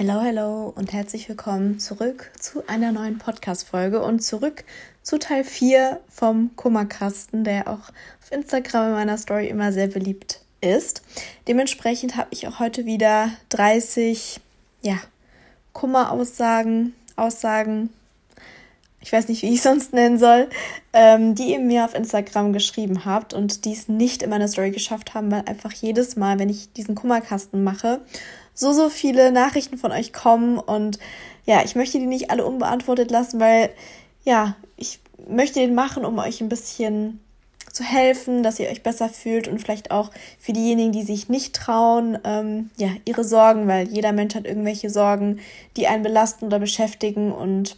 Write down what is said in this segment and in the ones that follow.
Hello, hello und herzlich willkommen zurück zu einer neuen Podcast-Folge und zurück zu Teil 4 vom Kummerkasten, der auch auf Instagram in meiner Story immer sehr beliebt ist. Dementsprechend habe ich auch heute wieder 30, ja, Kummeraussagen, Aussagen, ich weiß nicht, wie ich sonst nennen soll, ähm, die ihr mir auf Instagram geschrieben habt und die es nicht in meiner Story geschafft haben, weil einfach jedes Mal, wenn ich diesen Kummerkasten mache, so, so viele Nachrichten von euch kommen und ja, ich möchte die nicht alle unbeantwortet lassen, weil ja, ich möchte den machen, um euch ein bisschen zu helfen, dass ihr euch besser fühlt und vielleicht auch für diejenigen, die sich nicht trauen, ähm, ja, ihre Sorgen, weil jeder Mensch hat irgendwelche Sorgen, die einen belasten oder beschäftigen und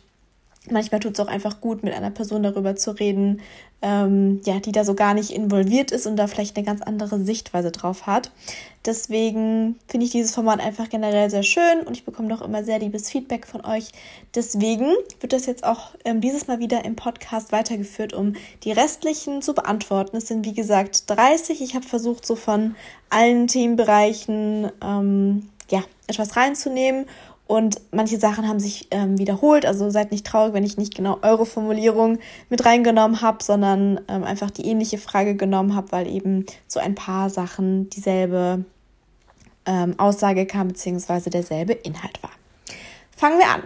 manchmal tut es auch einfach gut, mit einer Person darüber zu reden, ähm, ja, die da so gar nicht involviert ist und da vielleicht eine ganz andere Sichtweise drauf hat. Deswegen finde ich dieses Format einfach generell sehr schön und ich bekomme doch immer sehr liebes Feedback von euch. Deswegen wird das jetzt auch ähm, dieses Mal wieder im Podcast weitergeführt, um die restlichen zu beantworten. Es sind wie gesagt 30. Ich habe versucht, so von allen Themenbereichen ähm, ja, etwas reinzunehmen und manche Sachen haben sich ähm, wiederholt. Also seid nicht traurig, wenn ich nicht genau eure Formulierung mit reingenommen habe, sondern ähm, einfach die ähnliche Frage genommen habe, weil eben zu ein paar Sachen dieselbe ähm, Aussage kam, beziehungsweise derselbe Inhalt war. Fangen wir an.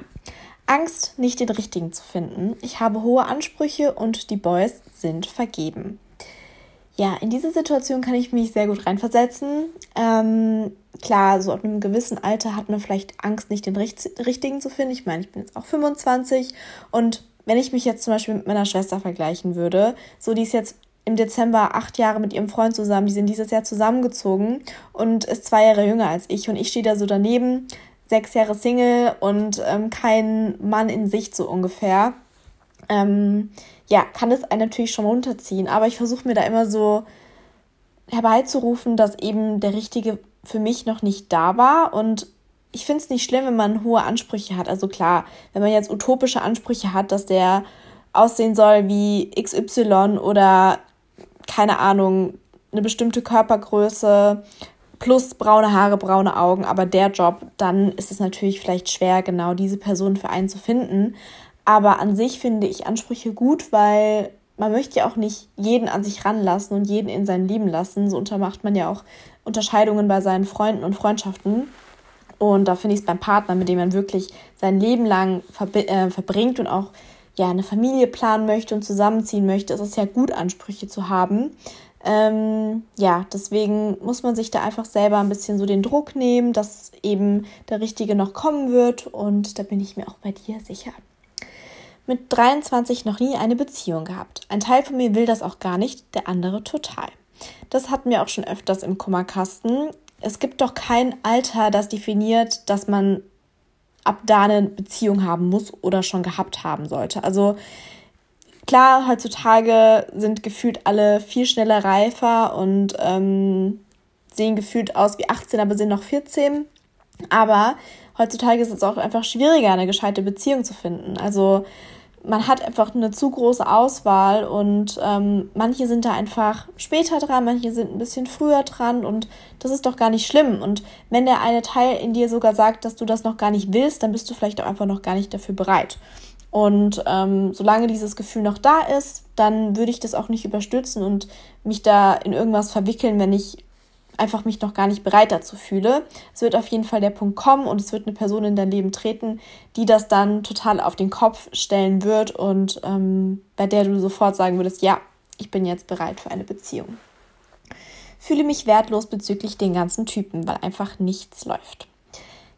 Angst, nicht den richtigen zu finden. Ich habe hohe Ansprüche und die Boys sind vergeben. Ja, in diese Situation kann ich mich sehr gut reinversetzen. Ähm, klar, so ab einem gewissen Alter hat man vielleicht Angst, nicht den richtigen zu finden. Ich meine, ich bin jetzt auch 25 und wenn ich mich jetzt zum Beispiel mit meiner Schwester vergleichen würde, so die ist jetzt im Dezember acht Jahre mit ihrem Freund zusammen, die sind dieses Jahr zusammengezogen und ist zwei Jahre jünger als ich und ich stehe da so daneben, sechs Jahre Single und ähm, kein Mann in Sicht so ungefähr. Ähm, ja, kann es einen natürlich schon runterziehen, aber ich versuche mir da immer so herbeizurufen, dass eben der richtige für mich noch nicht da war und ich finde es nicht schlimm, wenn man hohe Ansprüche hat. Also klar, wenn man jetzt utopische Ansprüche hat, dass der aussehen soll wie XY oder keine Ahnung, eine bestimmte Körpergröße plus braune Haare, braune Augen, aber der Job, dann ist es natürlich vielleicht schwer, genau diese Person für einen zu finden. Aber an sich finde ich Ansprüche gut, weil man möchte ja auch nicht jeden an sich ranlassen und jeden in sein Leben lassen. So untermacht man ja auch Unterscheidungen bei seinen Freunden und Freundschaften. Und da finde ich es beim Partner, mit dem man wirklich sein Leben lang äh, verbringt und auch ja, eine Familie planen möchte und zusammenziehen möchte, ist es ja gut, Ansprüche zu haben. Ähm, ja, deswegen muss man sich da einfach selber ein bisschen so den Druck nehmen, dass eben der Richtige noch kommen wird. Und da bin ich mir auch bei dir sicher mit 23 noch nie eine Beziehung gehabt. Ein Teil von mir will das auch gar nicht, der andere total. Das hatten wir auch schon öfters im Kummerkasten. Es gibt doch kein Alter, das definiert, dass man ab da eine Beziehung haben muss oder schon gehabt haben sollte. Also klar, heutzutage sind gefühlt alle viel schneller reifer und ähm, sehen gefühlt aus wie 18, aber sind noch 14. Aber heutzutage ist es auch einfach schwieriger, eine gescheite Beziehung zu finden. Also man hat einfach eine zu große Auswahl und ähm, manche sind da einfach später dran, manche sind ein bisschen früher dran und das ist doch gar nicht schlimm. Und wenn der eine Teil in dir sogar sagt, dass du das noch gar nicht willst, dann bist du vielleicht auch einfach noch gar nicht dafür bereit. Und ähm, solange dieses Gefühl noch da ist, dann würde ich das auch nicht überstürzen und mich da in irgendwas verwickeln, wenn ich einfach mich noch gar nicht bereit dazu fühle. Es wird auf jeden Fall der Punkt kommen und es wird eine Person in dein Leben treten, die das dann total auf den Kopf stellen wird und ähm, bei der du sofort sagen würdest, ja, ich bin jetzt bereit für eine Beziehung. Fühle mich wertlos bezüglich den ganzen Typen, weil einfach nichts läuft.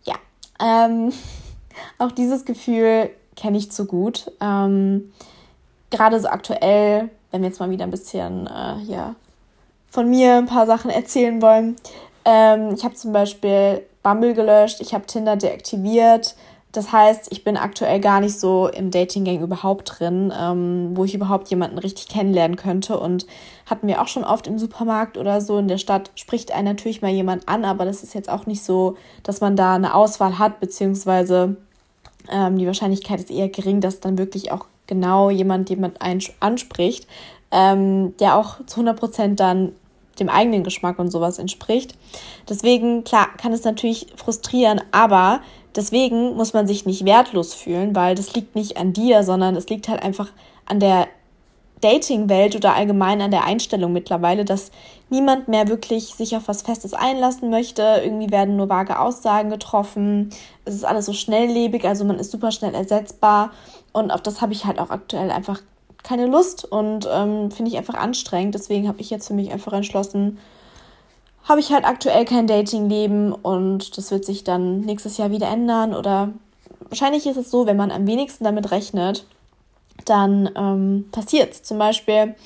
Ja, ähm, auch dieses Gefühl kenne ich zu gut. Ähm, gerade so aktuell, wenn wir jetzt mal wieder ein bisschen äh, ja, von mir ein paar Sachen erzählen wollen. Ähm, ich habe zum Beispiel Bumble gelöscht, ich habe Tinder deaktiviert. Das heißt, ich bin aktuell gar nicht so im Dating-Gang überhaupt drin, ähm, wo ich überhaupt jemanden richtig kennenlernen könnte. Und hatten wir auch schon oft im Supermarkt oder so in der Stadt, spricht einen natürlich mal jemand an, aber das ist jetzt auch nicht so, dass man da eine Auswahl hat, beziehungsweise ähm, die Wahrscheinlichkeit ist eher gering, dass dann wirklich auch genau jemand jemand anspricht, ähm, der auch zu 100 Prozent dann dem eigenen Geschmack und sowas entspricht. Deswegen, klar, kann es natürlich frustrieren, aber deswegen muss man sich nicht wertlos fühlen, weil das liegt nicht an dir, sondern es liegt halt einfach an der Dating-Welt oder allgemein an der Einstellung mittlerweile, dass niemand mehr wirklich sich auf was Festes einlassen möchte. Irgendwie werden nur vage Aussagen getroffen. Es ist alles so schnelllebig, also man ist super schnell ersetzbar. Und auf das habe ich halt auch aktuell einfach keine Lust und ähm, finde ich einfach anstrengend. Deswegen habe ich jetzt für mich einfach entschlossen, habe ich halt aktuell kein Dating-Leben und das wird sich dann nächstes Jahr wieder ändern. Oder wahrscheinlich ist es so, wenn man am wenigsten damit rechnet, dann ähm, passiert es. Zum Beispiel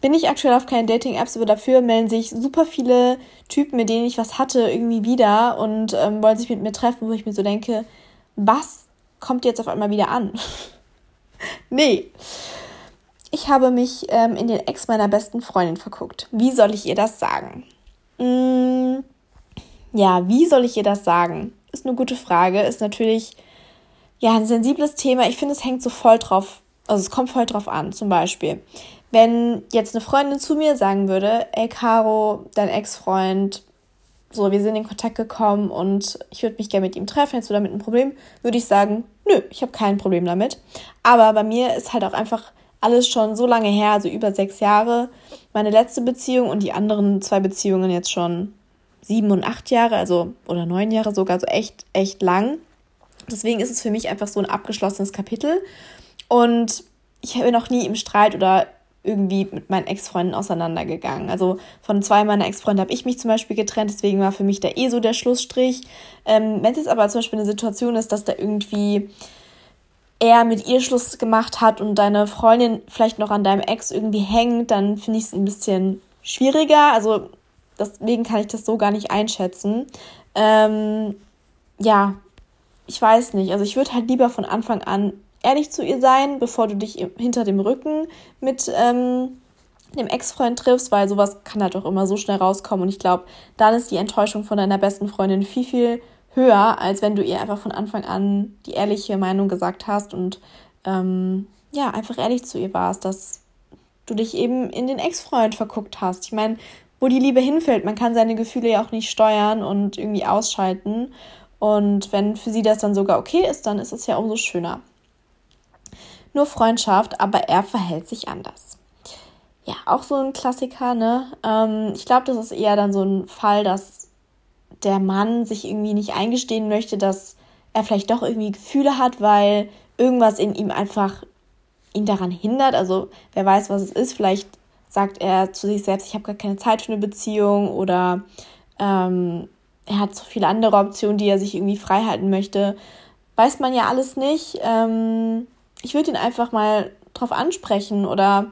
bin ich aktuell auf keinen Dating-Apps, aber dafür melden sich super viele Typen, mit denen ich was hatte, irgendwie wieder und ähm, wollen sich mit mir treffen, wo ich mir so denke, was kommt jetzt auf einmal wieder an? nee. Ich habe mich ähm, in den Ex meiner besten Freundin verguckt. Wie soll ich ihr das sagen? Mm, ja, wie soll ich ihr das sagen? Ist eine gute Frage. Ist natürlich ja ein sensibles Thema. Ich finde, es hängt so voll drauf also es kommt voll drauf an. Zum Beispiel, wenn jetzt eine Freundin zu mir sagen würde, ey Caro, dein Ex-Freund, so, wir sind in Kontakt gekommen und ich würde mich gerne mit ihm treffen, hättest du damit ein Problem, würde ich sagen, nö, ich habe kein Problem damit. Aber bei mir ist halt auch einfach alles schon so lange her, also über sechs Jahre, meine letzte Beziehung und die anderen zwei Beziehungen jetzt schon sieben und acht Jahre, also oder neun Jahre sogar, so echt, echt lang. Deswegen ist es für mich einfach so ein abgeschlossenes Kapitel. Und ich bin noch nie im Streit oder irgendwie mit meinen Ex-Freunden auseinandergegangen. Also von zwei meiner Ex-Freunde habe ich mich zum Beispiel getrennt, deswegen war für mich da eh so der Schlussstrich. Ähm, Wenn es jetzt aber zum Beispiel eine Situation ist, dass da irgendwie er mit ihr Schluss gemacht hat und deine Freundin vielleicht noch an deinem Ex irgendwie hängt, dann finde ich es ein bisschen schwieriger. Also deswegen kann ich das so gar nicht einschätzen. Ähm, ja, ich weiß nicht. Also ich würde halt lieber von Anfang an ehrlich zu ihr sein, bevor du dich hinter dem Rücken mit ähm, dem Ex-Freund triffst, weil sowas kann halt auch immer so schnell rauskommen. Und ich glaube, dann ist die Enttäuschung von deiner besten Freundin viel, viel höher, als wenn du ihr einfach von Anfang an die ehrliche Meinung gesagt hast und ähm, ja, einfach ehrlich zu ihr warst, dass du dich eben in den Ex-Freund verguckt hast. Ich meine, wo die Liebe hinfällt, man kann seine Gefühle ja auch nicht steuern und irgendwie ausschalten. Und wenn für sie das dann sogar okay ist, dann ist es ja umso schöner nur Freundschaft, aber er verhält sich anders. Ja, auch so ein Klassiker, ne? Ähm, ich glaube, das ist eher dann so ein Fall, dass der Mann sich irgendwie nicht eingestehen möchte, dass er vielleicht doch irgendwie Gefühle hat, weil irgendwas in ihm einfach ihn daran hindert. Also wer weiß, was es ist. Vielleicht sagt er zu sich selbst, ich habe gar keine Zeit für eine Beziehung oder ähm, er hat so viele andere Optionen, die er sich irgendwie frei halten möchte. Weiß man ja alles nicht. Ähm, ich würde ihn einfach mal drauf ansprechen oder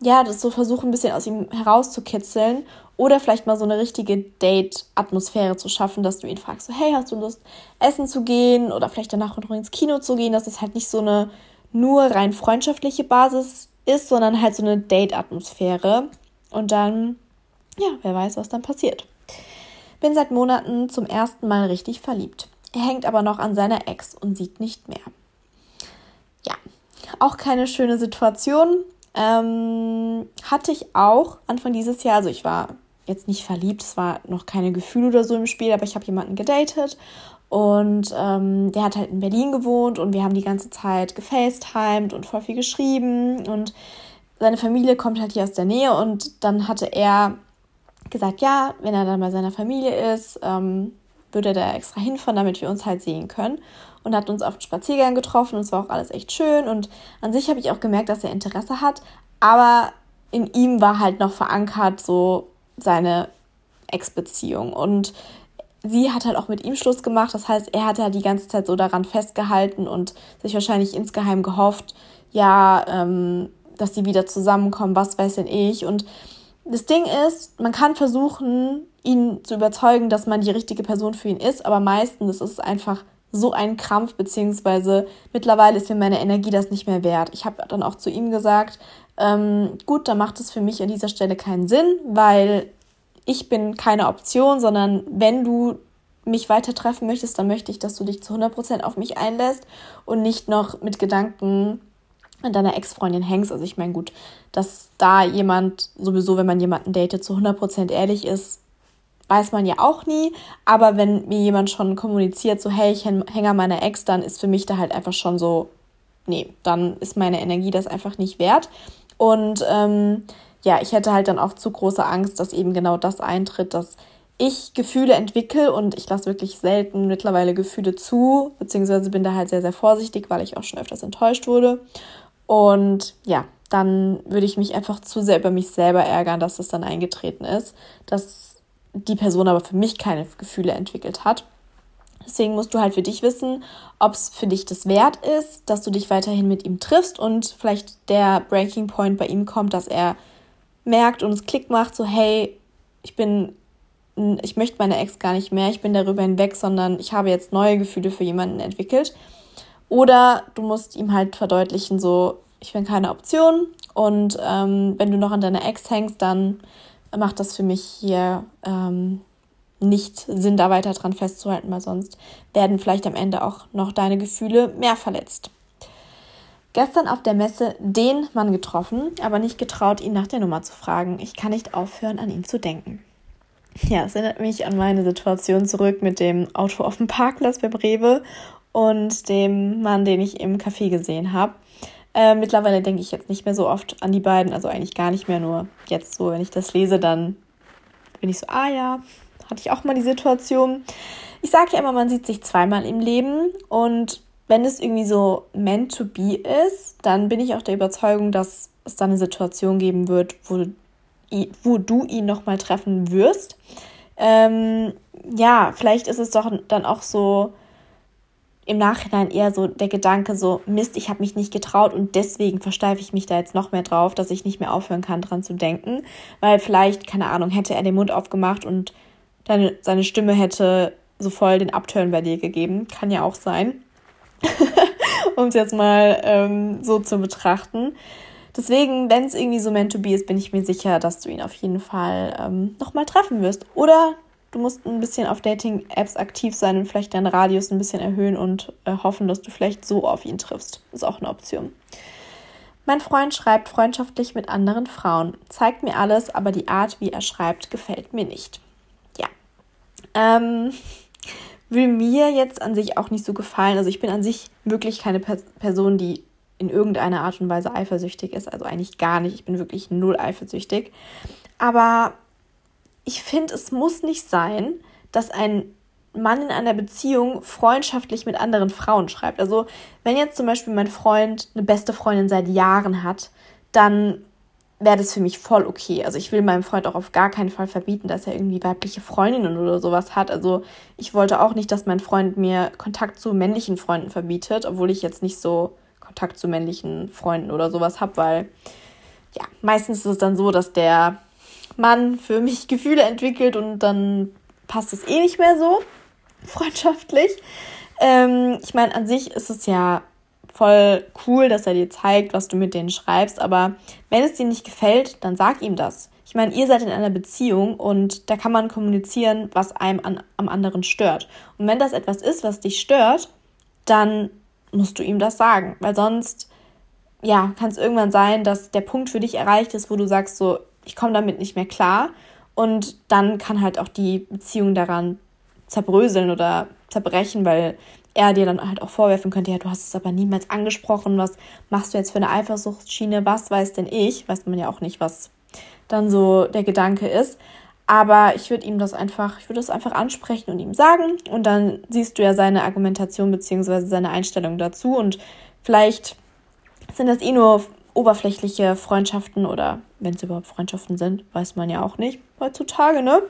ja, das so versuchen, ein bisschen aus ihm herauszukitzeln oder vielleicht mal so eine richtige Date-Atmosphäre zu schaffen, dass du ihn fragst, so, hey, hast du Lust, essen zu gehen oder vielleicht danach noch ins Kino zu gehen, dass es halt nicht so eine nur rein freundschaftliche Basis ist, sondern halt so eine Date-Atmosphäre und dann, ja, wer weiß, was dann passiert. Bin seit Monaten zum ersten Mal richtig verliebt. Er hängt aber noch an seiner Ex und sieht nicht mehr ja, auch keine schöne Situation. Ähm, hatte ich auch Anfang dieses Jahr, also ich war jetzt nicht verliebt, es war noch keine Gefühle oder so im Spiel, aber ich habe jemanden gedatet. Und ähm, der hat halt in Berlin gewohnt und wir haben die ganze Zeit gefacetimed und voll viel geschrieben. Und seine Familie kommt halt hier aus der Nähe und dann hatte er gesagt, ja, wenn er dann bei seiner Familie ist, ähm, würde er da extra hinfahren, damit wir uns halt sehen können. Und hat uns auf den Spaziergang getroffen. Und es war auch alles echt schön. Und an sich habe ich auch gemerkt, dass er Interesse hat, aber in ihm war halt noch verankert so seine Ex-Beziehung. Und sie hat halt auch mit ihm Schluss gemacht, das heißt, er hat ja die ganze Zeit so daran festgehalten und sich wahrscheinlich insgeheim gehofft, ja, ähm, dass sie wieder zusammenkommen, was weiß denn ich. Und das Ding ist, man kann versuchen, ihn zu überzeugen, dass man die richtige Person für ihn ist, aber meistens ist es einfach so ein Krampf, beziehungsweise mittlerweile ist mir meine Energie das nicht mehr wert. Ich habe dann auch zu ihm gesagt, ähm, gut, dann macht es für mich an dieser Stelle keinen Sinn, weil ich bin keine Option, sondern wenn du mich weiter treffen möchtest, dann möchte ich, dass du dich zu 100% auf mich einlässt und nicht noch mit Gedanken an deiner Ex-Freundin hängst. Also ich meine, gut, dass da jemand sowieso, wenn man jemanden datet, zu 100% ehrlich ist, weiß man ja auch nie. Aber wenn mir jemand schon kommuniziert, so, hey, ich hänge an meiner Ex, dann ist für mich da halt einfach schon so, nee, dann ist meine Energie das einfach nicht wert. Und ähm, ja, ich hätte halt dann auch zu große Angst, dass eben genau das eintritt, dass ich Gefühle entwickle und ich lasse wirklich selten mittlerweile Gefühle zu, beziehungsweise bin da halt sehr, sehr vorsichtig, weil ich auch schon öfters enttäuscht wurde. Und ja, dann würde ich mich einfach zu sehr über mich selber ärgern, dass das dann eingetreten ist, dass die Person aber für mich keine Gefühle entwickelt hat. Deswegen musst du halt für dich wissen, ob es für dich das wert ist, dass du dich weiterhin mit ihm triffst und vielleicht der Breaking Point bei ihm kommt, dass er merkt und es Klick macht, so hey, ich bin ich möchte meine Ex gar nicht mehr, ich bin darüber hinweg, sondern ich habe jetzt neue Gefühle für jemanden entwickelt. Oder du musst ihm halt verdeutlichen, so, ich bin keine Option und ähm, wenn du noch an deiner Ex hängst, dann macht das für mich hier ähm, nicht Sinn, da weiter dran festzuhalten, weil sonst werden vielleicht am Ende auch noch deine Gefühle mehr verletzt. Gestern auf der Messe den Mann getroffen, aber nicht getraut, ihn nach der Nummer zu fragen. Ich kann nicht aufhören, an ihn zu denken. Ja, es erinnert mich an meine Situation zurück mit dem Auto auf dem Parkplatz bei Brewe und dem Mann, den ich im Café gesehen habe. Äh, mittlerweile denke ich jetzt nicht mehr so oft an die beiden, also eigentlich gar nicht mehr, nur jetzt so, wenn ich das lese, dann bin ich so, ah ja, hatte ich auch mal die Situation. Ich sage ja immer, man sieht sich zweimal im Leben und wenn es irgendwie so meant to be ist, dann bin ich auch der Überzeugung, dass es da eine Situation geben wird, wo wo du ihn nochmal treffen wirst. Ähm, ja, vielleicht ist es doch dann auch so im Nachhinein eher so der Gedanke so, Mist, ich habe mich nicht getraut und deswegen versteife ich mich da jetzt noch mehr drauf, dass ich nicht mehr aufhören kann, dran zu denken. Weil vielleicht, keine Ahnung, hätte er den Mund aufgemacht und deine, seine Stimme hätte so voll den Upturn bei dir gegeben. Kann ja auch sein. um es jetzt mal ähm, so zu betrachten. Deswegen, wenn es irgendwie so meant to be ist, bin ich mir sicher, dass du ihn auf jeden Fall ähm, nochmal treffen wirst. Oder du musst ein bisschen auf Dating-Apps aktiv sein und vielleicht deinen Radius ein bisschen erhöhen und äh, hoffen, dass du vielleicht so auf ihn triffst. Ist auch eine Option. Mein Freund schreibt freundschaftlich mit anderen Frauen, zeigt mir alles, aber die Art, wie er schreibt, gefällt mir nicht. Ja. Ähm, will mir jetzt an sich auch nicht so gefallen. Also ich bin an sich wirklich keine Person, die in irgendeiner Art und Weise eifersüchtig ist. Also eigentlich gar nicht. Ich bin wirklich null eifersüchtig. Aber ich finde, es muss nicht sein, dass ein Mann in einer Beziehung freundschaftlich mit anderen Frauen schreibt. Also wenn jetzt zum Beispiel mein Freund eine beste Freundin seit Jahren hat, dann wäre das für mich voll okay. Also ich will meinem Freund auch auf gar keinen Fall verbieten, dass er irgendwie weibliche Freundinnen oder sowas hat. Also ich wollte auch nicht, dass mein Freund mir Kontakt zu männlichen Freunden verbietet, obwohl ich jetzt nicht so Kontakt zu männlichen Freunden oder sowas habe, weil ja, meistens ist es dann so, dass der Mann für mich Gefühle entwickelt und dann passt es eh nicht mehr so freundschaftlich. Ähm, ich meine, an sich ist es ja voll cool, dass er dir zeigt, was du mit denen schreibst, aber wenn es dir nicht gefällt, dann sag ihm das. Ich meine, ihr seid in einer Beziehung und da kann man kommunizieren, was einem an, am anderen stört. Und wenn das etwas ist, was dich stört, dann musst du ihm das sagen, weil sonst ja, kann es irgendwann sein, dass der Punkt für dich erreicht ist, wo du sagst so, ich komme damit nicht mehr klar und dann kann halt auch die Beziehung daran zerbröseln oder zerbrechen, weil er dir dann halt auch vorwerfen könnte, ja, du hast es aber niemals angesprochen, was machst du jetzt für eine Eifersuchtsschiene, was weiß denn ich, weiß man ja auch nicht, was dann so der Gedanke ist. Aber ich würde ihm das einfach, ich würde das einfach ansprechen und ihm sagen. Und dann siehst du ja seine Argumentation bzw. seine Einstellung dazu. Und vielleicht sind das eh nur oberflächliche Freundschaften oder wenn es überhaupt Freundschaften sind, weiß man ja auch nicht heutzutage, ne?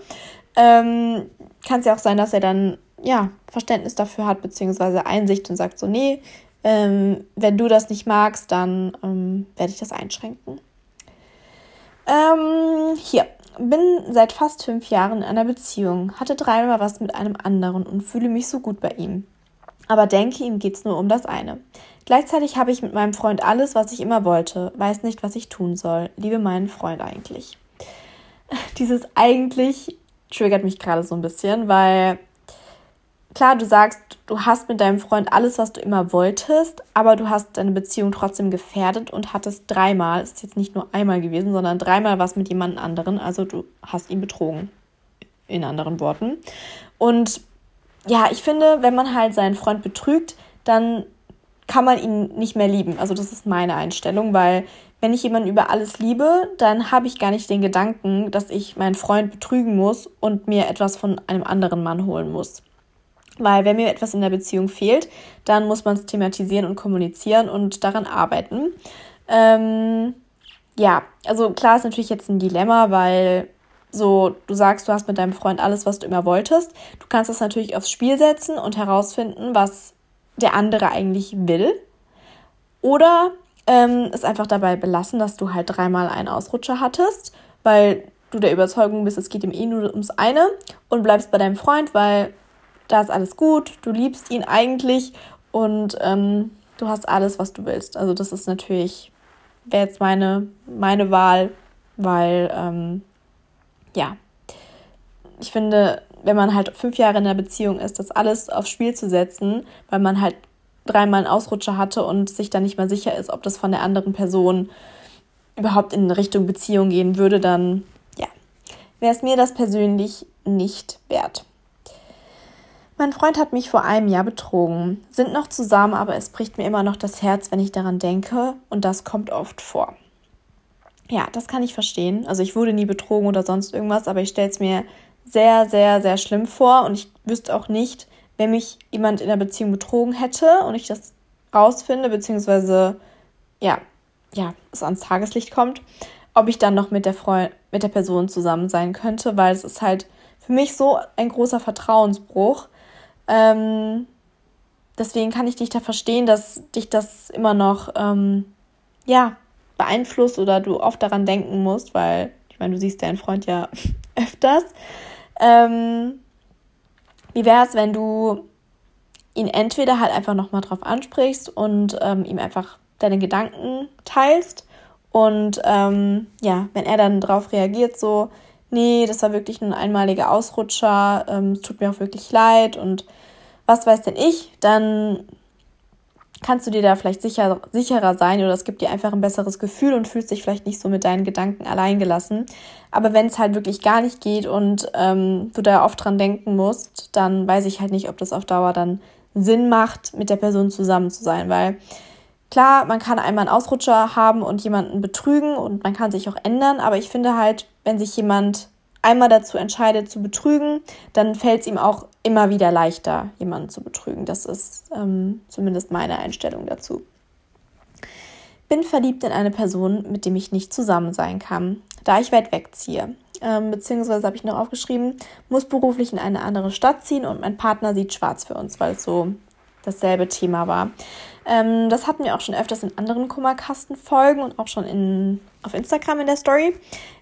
Ähm, Kann es ja auch sein, dass er dann ja Verständnis dafür hat, beziehungsweise Einsicht und sagt so, nee, ähm, wenn du das nicht magst, dann ähm, werde ich das einschränken. Ähm, hier, bin seit fast fünf Jahren in einer Beziehung, hatte dreimal was mit einem anderen und fühle mich so gut bei ihm. Aber denke, ihm geht's nur um das eine. Gleichzeitig habe ich mit meinem Freund alles, was ich immer wollte, weiß nicht, was ich tun soll. Liebe meinen Freund eigentlich. Dieses eigentlich triggert mich gerade so ein bisschen, weil klar, du sagst, du hast mit deinem Freund alles, was du immer wolltest, aber du hast deine Beziehung trotzdem gefährdet und hattest dreimal, es ist jetzt nicht nur einmal gewesen, sondern dreimal was mit jemand anderen, also du hast ihn betrogen. in anderen Worten. Und ja, ich finde, wenn man halt seinen Freund betrügt, dann kann man ihn nicht mehr lieben. Also das ist meine Einstellung, weil wenn ich jemanden über alles liebe, dann habe ich gar nicht den Gedanken, dass ich meinen Freund betrügen muss und mir etwas von einem anderen Mann holen muss. Weil wenn mir etwas in der Beziehung fehlt, dann muss man es thematisieren und kommunizieren und daran arbeiten. Ähm, ja, also klar ist natürlich jetzt ein Dilemma, weil so, du sagst, du hast mit deinem Freund alles, was du immer wolltest. Du kannst das natürlich aufs Spiel setzen und herausfinden, was der andere eigentlich will. Oder ähm, es einfach dabei belassen, dass du halt dreimal einen Ausrutscher hattest, weil du der Überzeugung bist, es geht ihm eh nur ums eine und bleibst bei deinem Freund, weil da ist alles gut, du liebst ihn eigentlich und ähm, du hast alles, was du willst. Also das ist natürlich, wäre jetzt meine, meine Wahl, weil ähm, ja, ich finde, wenn man halt fünf Jahre in einer Beziehung ist, das alles aufs Spiel zu setzen, weil man halt dreimal einen Ausrutscher hatte und sich dann nicht mehr sicher ist, ob das von der anderen Person überhaupt in Richtung Beziehung gehen würde, dann ja, wäre es mir das persönlich nicht wert. Mein Freund hat mich vor einem Jahr betrogen, sind noch zusammen, aber es bricht mir immer noch das Herz, wenn ich daran denke, und das kommt oft vor. Ja, das kann ich verstehen. Also ich wurde nie betrogen oder sonst irgendwas, aber ich stelle es mir sehr, sehr, sehr schlimm vor und ich wüsste auch nicht, wenn mich jemand in der Beziehung betrogen hätte und ich das rausfinde, beziehungsweise ja, ja, es ans Tageslicht kommt, ob ich dann noch mit der Freund, mit der Person zusammen sein könnte, weil es ist halt für mich so ein großer Vertrauensbruch. Ähm, deswegen kann ich dich da verstehen, dass dich das immer noch ähm, ja beeinflusst oder du oft daran denken musst, weil ich meine, du siehst deinen Freund ja öfters. Ähm, wie wäre es, wenn du ihn entweder halt einfach nochmal drauf ansprichst und ähm, ihm einfach deine Gedanken teilst und ähm, ja, wenn er dann darauf reagiert, so, nee, das war wirklich ein einmaliger Ausrutscher, ähm, es tut mir auch wirklich leid und was weiß denn ich, dann kannst du dir da vielleicht sicher, sicherer sein oder es gibt dir einfach ein besseres Gefühl und fühlst dich vielleicht nicht so mit deinen Gedanken alleingelassen. Aber wenn es halt wirklich gar nicht geht und ähm, du da oft dran denken musst, dann weiß ich halt nicht, ob das auf Dauer dann Sinn macht, mit der Person zusammen zu sein, weil klar, man kann einmal einen Ausrutscher haben und jemanden betrügen und man kann sich auch ändern, aber ich finde halt, wenn sich jemand einmal dazu entscheidet zu betrügen, dann fällt es ihm auch immer wieder leichter, jemanden zu betrügen. Das ist ähm, zumindest meine Einstellung dazu. Bin verliebt in eine Person, mit dem ich nicht zusammen sein kann, da ich weit wegziehe. Ähm, beziehungsweise habe ich noch aufgeschrieben, muss beruflich in eine andere Stadt ziehen und mein Partner sieht schwarz für uns, weil es so dasselbe Thema war. Ähm, das hatten wir auch schon öfters in anderen Kummerkasten-Folgen und auch schon in, auf Instagram in der Story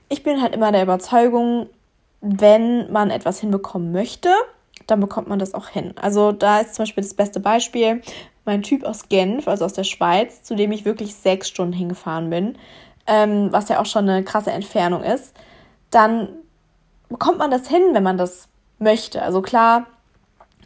ich bin halt immer der Überzeugung, wenn man etwas hinbekommen möchte, dann bekommt man das auch hin. Also da ist zum Beispiel das beste Beispiel mein Typ aus Genf, also aus der Schweiz, zu dem ich wirklich sechs Stunden hingefahren bin, ähm, was ja auch schon eine krasse Entfernung ist. Dann bekommt man das hin, wenn man das möchte. Also klar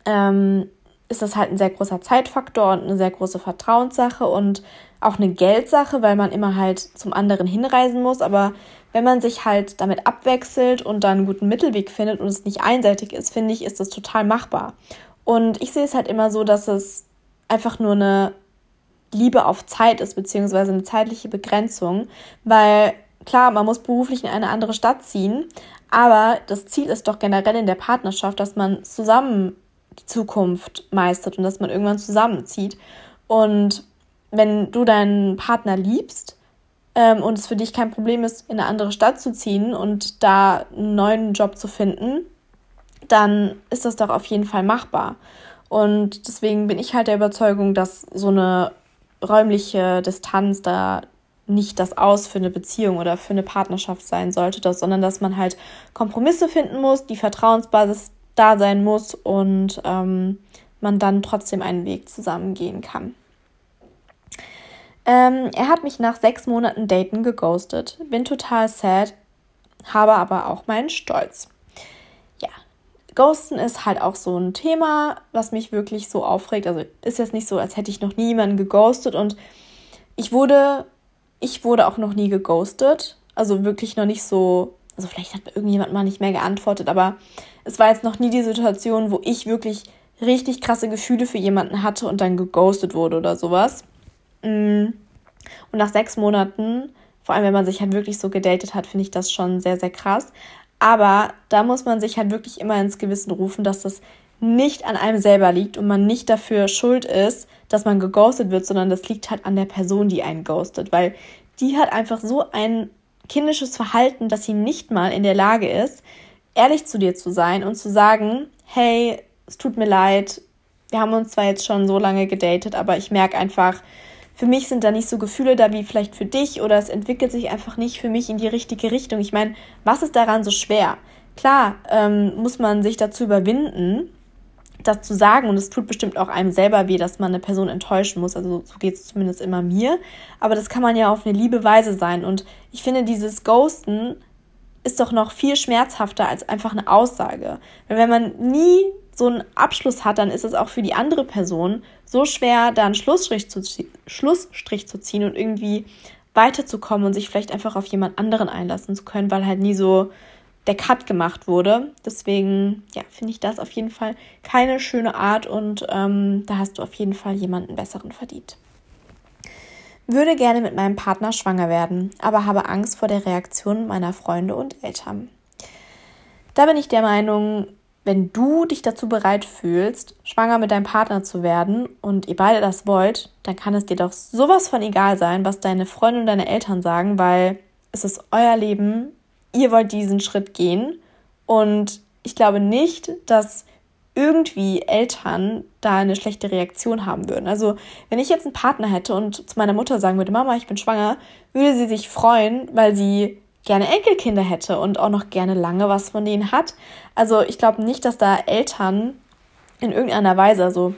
ähm, ist das halt ein sehr großer Zeitfaktor und eine sehr große Vertrauenssache und auch eine Geldsache, weil man immer halt zum anderen hinreisen muss. Aber wenn man sich halt damit abwechselt und dann einen guten Mittelweg findet und es nicht einseitig ist, finde ich, ist das total machbar. Und ich sehe es halt immer so, dass es einfach nur eine Liebe auf Zeit ist, beziehungsweise eine zeitliche Begrenzung, weil klar, man muss beruflich in eine andere Stadt ziehen, aber das Ziel ist doch generell in der Partnerschaft, dass man zusammen die Zukunft meistert und dass man irgendwann zusammenzieht. Und wenn du deinen Partner liebst, ähm, und es für dich kein Problem ist, in eine andere Stadt zu ziehen und da einen neuen Job zu finden, dann ist das doch auf jeden Fall machbar. Und deswegen bin ich halt der Überzeugung, dass so eine räumliche Distanz da nicht das Aus für eine Beziehung oder für eine Partnerschaft sein sollte, das, sondern dass man halt Kompromisse finden muss, die Vertrauensbasis da sein muss und ähm, man dann trotzdem einen Weg zusammengehen kann. Ähm, er hat mich nach sechs Monaten Daten geghostet. Bin total sad, habe aber auch meinen Stolz. Ja, Ghosten ist halt auch so ein Thema, was mich wirklich so aufregt. Also ist jetzt nicht so, als hätte ich noch nie jemanden geghostet und ich wurde, ich wurde auch noch nie geghostet. Also wirklich noch nicht so also vielleicht hat irgendjemand mal nicht mehr geantwortet, aber es war jetzt noch nie die Situation, wo ich wirklich richtig krasse Gefühle für jemanden hatte und dann geghostet wurde oder sowas. Mm. Und nach sechs Monaten, vor allem wenn man sich halt wirklich so gedatet hat, finde ich das schon sehr, sehr krass. Aber da muss man sich halt wirklich immer ins Gewissen rufen, dass das nicht an einem selber liegt und man nicht dafür schuld ist, dass man geghostet wird, sondern das liegt halt an der Person, die einen ghostet, weil die hat einfach so ein kindisches Verhalten, dass sie nicht mal in der Lage ist, ehrlich zu dir zu sein und zu sagen, hey, es tut mir leid, wir haben uns zwar jetzt schon so lange gedatet, aber ich merke einfach, für mich sind da nicht so Gefühle da wie vielleicht für dich oder es entwickelt sich einfach nicht für mich in die richtige Richtung. Ich meine, was ist daran so schwer? Klar, ähm, muss man sich dazu überwinden, das zu sagen und es tut bestimmt auch einem selber weh, dass man eine Person enttäuschen muss. Also so geht es zumindest immer mir. Aber das kann man ja auf eine liebe Weise sein. Und ich finde, dieses Ghosten ist doch noch viel schmerzhafter als einfach eine Aussage. Weil wenn man nie so einen Abschluss hat, dann ist es auch für die andere Person so schwer, da einen Schlussstrich zu, Schlussstrich zu ziehen und irgendwie weiterzukommen und sich vielleicht einfach auf jemand anderen einlassen zu können, weil halt nie so der Cut gemacht wurde. Deswegen, ja, finde ich das auf jeden Fall keine schöne Art und ähm, da hast du auf jeden Fall jemanden besseren verdient. Würde gerne mit meinem Partner schwanger werden, aber habe Angst vor der Reaktion meiner Freunde und Eltern. Da bin ich der Meinung, wenn du dich dazu bereit fühlst, schwanger mit deinem Partner zu werden und ihr beide das wollt, dann kann es dir doch sowas von egal sein, was deine Freunde und deine Eltern sagen, weil es ist euer Leben, ihr wollt diesen Schritt gehen und ich glaube nicht, dass irgendwie Eltern da eine schlechte Reaktion haben würden. Also, wenn ich jetzt einen Partner hätte und zu meiner Mutter sagen würde, Mama, ich bin schwanger, würde sie sich freuen, weil sie gerne Enkelkinder hätte und auch noch gerne lange was von denen hat. Also ich glaube nicht, dass da Eltern in irgendeiner Weise, also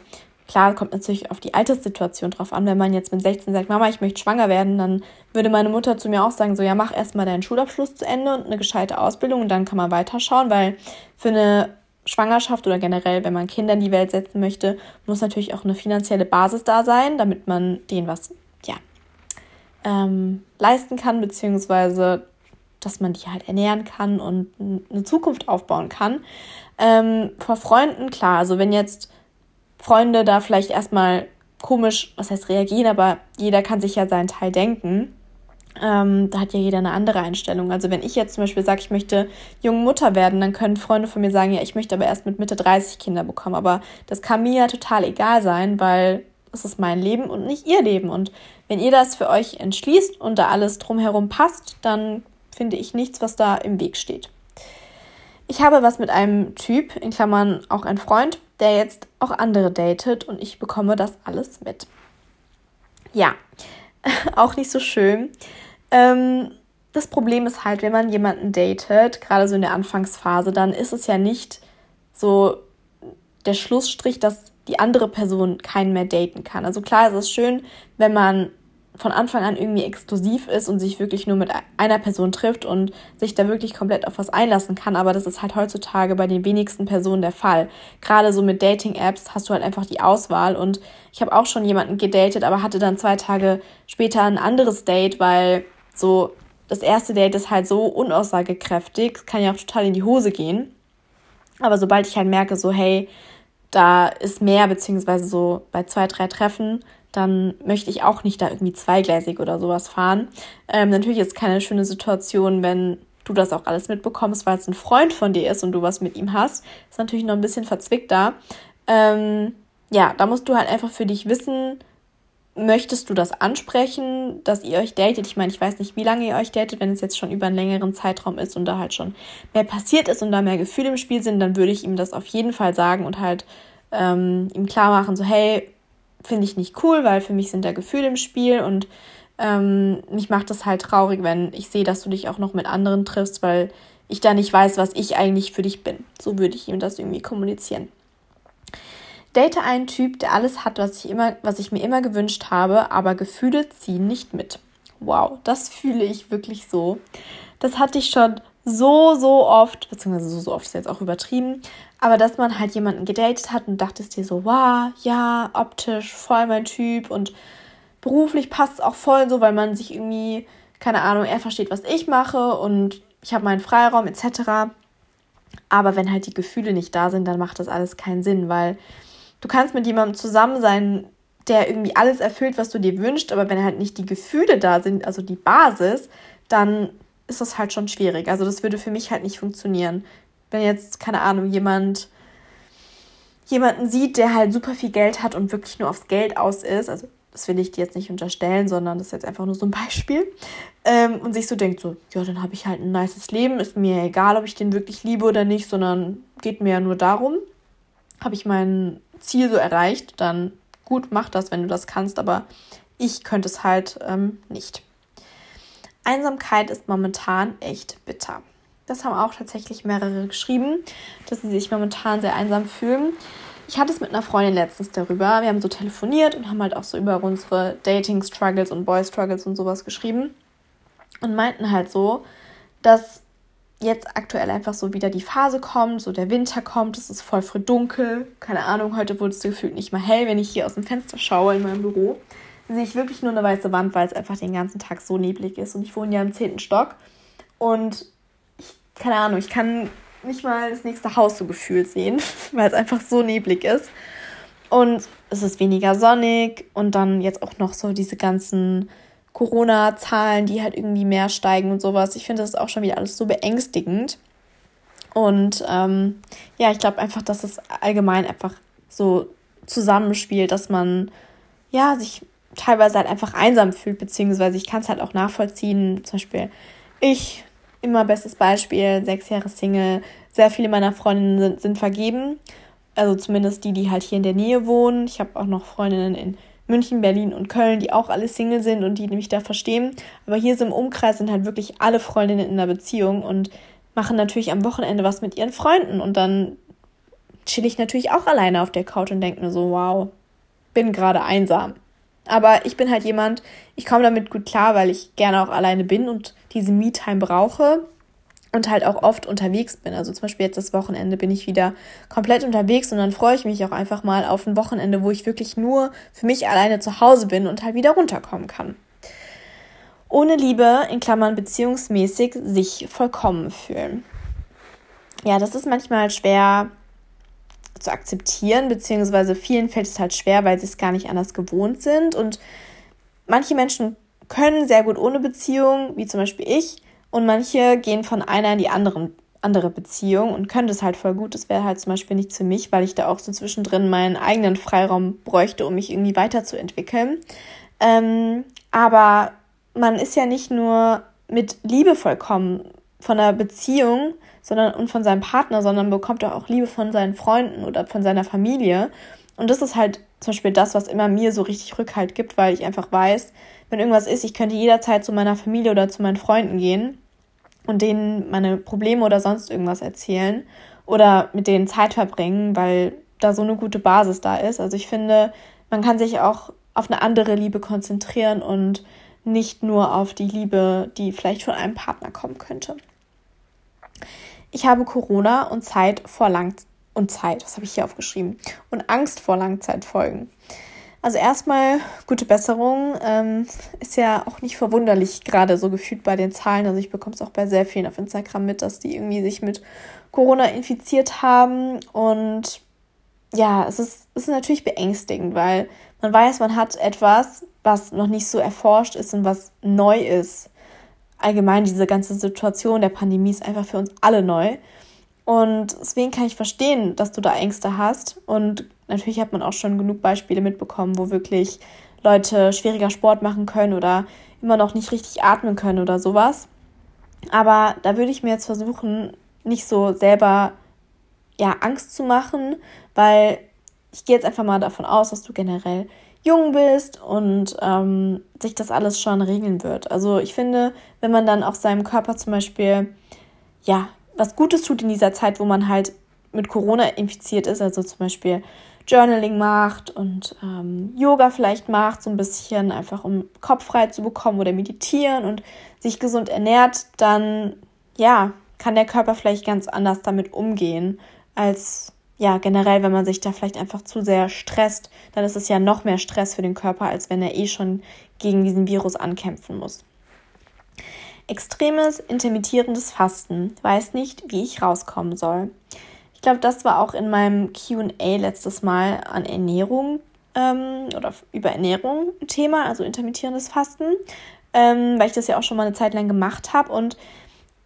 klar, kommt natürlich auf die Alterssituation drauf an. Wenn man jetzt mit 16 sagt, Mama, ich möchte schwanger werden, dann würde meine Mutter zu mir auch sagen, so ja, mach erstmal deinen Schulabschluss zu Ende und eine gescheite Ausbildung und dann kann man weiterschauen, weil für eine Schwangerschaft oder generell, wenn man Kinder in die Welt setzen möchte, muss natürlich auch eine finanzielle Basis da sein, damit man denen was, ja, ähm, leisten kann, beziehungsweise dass man die halt ernähren kann und eine Zukunft aufbauen kann. Ähm, vor Freunden, klar, also wenn jetzt Freunde da vielleicht erstmal komisch, was heißt reagieren, aber jeder kann sich ja seinen Teil denken. Ähm, da hat ja jeder eine andere Einstellung. Also wenn ich jetzt zum Beispiel sage, ich möchte junge Mutter werden, dann können Freunde von mir sagen, ja, ich möchte aber erst mit Mitte 30 Kinder bekommen. Aber das kann mir ja total egal sein, weil es ist mein Leben und nicht ihr Leben. Und wenn ihr das für euch entschließt und da alles drumherum passt, dann finde ich nichts, was da im Weg steht. Ich habe was mit einem Typ, in Klammern auch ein Freund, der jetzt auch andere datet und ich bekomme das alles mit. Ja, auch nicht so schön. Ähm, das Problem ist halt, wenn man jemanden datet, gerade so in der Anfangsphase, dann ist es ja nicht so der Schlussstrich, dass die andere Person keinen mehr daten kann. Also klar ist es schön, wenn man von Anfang an irgendwie exklusiv ist und sich wirklich nur mit einer Person trifft und sich da wirklich komplett auf was einlassen kann. Aber das ist halt heutzutage bei den wenigsten Personen der Fall. Gerade so mit Dating-Apps hast du halt einfach die Auswahl. Und ich habe auch schon jemanden gedatet, aber hatte dann zwei Tage später ein anderes Date, weil so das erste Date ist halt so unaussagekräftig, kann ja auch total in die Hose gehen. Aber sobald ich halt merke, so hey, da ist mehr, beziehungsweise so bei zwei, drei Treffen dann möchte ich auch nicht da irgendwie zweigleisig oder sowas fahren. Ähm, natürlich ist keine schöne Situation, wenn du das auch alles mitbekommst, weil es ein Freund von dir ist und du was mit ihm hast. Ist natürlich noch ein bisschen verzwickter. Ähm, ja, da musst du halt einfach für dich wissen, möchtest du das ansprechen, dass ihr euch datet? Ich meine, ich weiß nicht, wie lange ihr euch datet. Wenn es jetzt schon über einen längeren Zeitraum ist und da halt schon mehr passiert ist und da mehr Gefühle im Spiel sind, dann würde ich ihm das auf jeden Fall sagen und halt ähm, ihm klar machen, so hey, finde ich nicht cool, weil für mich sind da Gefühle im Spiel und ähm, mich macht das halt traurig, wenn ich sehe, dass du dich auch noch mit anderen triffst, weil ich da nicht weiß, was ich eigentlich für dich bin. So würde ich ihm das irgendwie kommunizieren. Date einen Typ, der alles hat, was ich, immer, was ich mir immer gewünscht habe, aber Gefühle ziehen nicht mit. Wow, das fühle ich wirklich so. Das hatte ich schon so, so oft, beziehungsweise so, so oft ist jetzt auch übertrieben, aber dass man halt jemanden gedatet hat und dachtest dir so, wow, ja, optisch voll mein Typ und beruflich passt es auch voll so, weil man sich irgendwie, keine Ahnung, er versteht, was ich mache und ich habe meinen Freiraum etc. Aber wenn halt die Gefühle nicht da sind, dann macht das alles keinen Sinn, weil du kannst mit jemandem zusammen sein, der irgendwie alles erfüllt, was du dir wünschst, aber wenn halt nicht die Gefühle da sind, also die Basis, dann ist das halt schon schwierig. Also das würde für mich halt nicht funktionieren. Wenn jetzt, keine Ahnung, jemand jemanden sieht, der halt super viel Geld hat und wirklich nur aufs Geld aus ist, also das will ich dir jetzt nicht unterstellen, sondern das ist jetzt einfach nur so ein Beispiel, ähm, und sich so denkt, so, ja, dann habe ich halt ein nices Leben, ist mir egal, ob ich den wirklich liebe oder nicht, sondern geht mir ja nur darum, habe ich mein Ziel so erreicht, dann gut, mach das, wenn du das kannst, aber ich könnte es halt ähm, nicht. Einsamkeit ist momentan echt bitter. Das haben auch tatsächlich mehrere geschrieben, dass sie sich momentan sehr einsam fühlen. Ich hatte es mit einer Freundin letztens darüber. Wir haben so telefoniert und haben halt auch so über unsere Dating-Struggles und Boy-Struggles und sowas geschrieben. Und meinten halt so, dass jetzt aktuell einfach so wieder die Phase kommt, so der Winter kommt, es ist voll früh dunkel. Keine Ahnung, heute wurde es gefühlt nicht mal hell, wenn ich hier aus dem Fenster schaue in meinem Büro. Sehe ich wirklich nur eine weiße Wand, weil es einfach den ganzen Tag so neblig ist. Und ich wohne ja im zehnten Stock. Und ich, keine Ahnung, ich kann nicht mal das nächste Haus so gefühlt sehen, weil es einfach so neblig ist. Und es ist weniger sonnig und dann jetzt auch noch so diese ganzen Corona-Zahlen, die halt irgendwie mehr steigen und sowas. Ich finde das auch schon wieder alles so beängstigend. Und ähm, ja, ich glaube einfach, dass es allgemein einfach so zusammenspielt, dass man ja sich teilweise halt einfach einsam fühlt, beziehungsweise ich kann es halt auch nachvollziehen. Zum Beispiel ich immer bestes Beispiel, sechs Jahre Single. Sehr viele meiner Freundinnen sind, sind vergeben. Also zumindest die, die halt hier in der Nähe wohnen. Ich habe auch noch Freundinnen in München, Berlin und Köln, die auch alle Single sind und die mich da verstehen. Aber hier so im Umkreis sind halt wirklich alle Freundinnen in einer Beziehung und machen natürlich am Wochenende was mit ihren Freunden. Und dann chill ich natürlich auch alleine auf der Couch und denke mir so, wow, bin gerade einsam. Aber ich bin halt jemand, ich komme damit gut klar, weil ich gerne auch alleine bin und diese Me-Time brauche und halt auch oft unterwegs bin. Also zum Beispiel jetzt das Wochenende bin ich wieder komplett unterwegs und dann freue ich mich auch einfach mal auf ein Wochenende, wo ich wirklich nur für mich alleine zu Hause bin und halt wieder runterkommen kann. Ohne Liebe, in Klammern beziehungsmäßig, sich vollkommen fühlen. Ja, das ist manchmal schwer zu akzeptieren, beziehungsweise vielen fällt es halt schwer, weil sie es gar nicht anders gewohnt sind. Und manche Menschen können sehr gut ohne Beziehung, wie zum Beispiel ich, und manche gehen von einer in die anderen, andere Beziehung und können das halt voll gut. Das wäre halt zum Beispiel nichts für mich, weil ich da auch so zwischendrin meinen eigenen Freiraum bräuchte, um mich irgendwie weiterzuentwickeln. Ähm, aber man ist ja nicht nur mit Liebe vollkommen von einer Beziehung, sondern und von seinem Partner, sondern bekommt auch Liebe von seinen Freunden oder von seiner Familie. Und das ist halt zum Beispiel das, was immer mir so richtig Rückhalt gibt, weil ich einfach weiß, wenn irgendwas ist, ich könnte jederzeit zu meiner Familie oder zu meinen Freunden gehen und denen meine Probleme oder sonst irgendwas erzählen oder mit denen Zeit verbringen, weil da so eine gute Basis da ist. Also ich finde, man kann sich auch auf eine andere Liebe konzentrieren und nicht nur auf die Liebe, die vielleicht von einem Partner kommen könnte. Ich habe Corona und Zeit vor Lang und Zeit, was habe ich hier aufgeschrieben? Und Angst vor Langzeitfolgen. Also erstmal gute Besserung. Ähm, ist ja auch nicht verwunderlich, gerade so gefühlt bei den Zahlen. Also ich bekomme es auch bei sehr vielen auf Instagram mit, dass die irgendwie sich mit Corona infiziert haben. Und ja, es ist, es ist natürlich beängstigend, weil man weiß, man hat etwas, was noch nicht so erforscht ist und was neu ist allgemein diese ganze Situation der Pandemie ist einfach für uns alle neu. Und deswegen kann ich verstehen, dass du da Ängste hast. Und natürlich hat man auch schon genug Beispiele mitbekommen, wo wirklich Leute schwieriger Sport machen können oder immer noch nicht richtig atmen können oder sowas. Aber da würde ich mir jetzt versuchen, nicht so selber ja, Angst zu machen, weil ich gehe jetzt einfach mal davon aus, dass du generell jung bist und ähm, sich das alles schon regeln wird. Also ich finde, wenn man dann auch seinem Körper zum Beispiel ja was Gutes tut in dieser Zeit, wo man halt mit Corona infiziert ist, also zum Beispiel Journaling macht und ähm, Yoga vielleicht macht, so ein bisschen einfach um Kopf frei zu bekommen oder meditieren und sich gesund ernährt, dann ja, kann der Körper vielleicht ganz anders damit umgehen als ja, generell, wenn man sich da vielleicht einfach zu sehr stresst, dann ist es ja noch mehr Stress für den Körper, als wenn er eh schon gegen diesen Virus ankämpfen muss. extremes intermittierendes Fasten, weiß nicht, wie ich rauskommen soll. Ich glaube, das war auch in meinem QA letztes Mal an Ernährung ähm, oder über Ernährung ein Thema, also intermittierendes Fasten, ähm, weil ich das ja auch schon mal eine Zeit lang gemacht habe. Und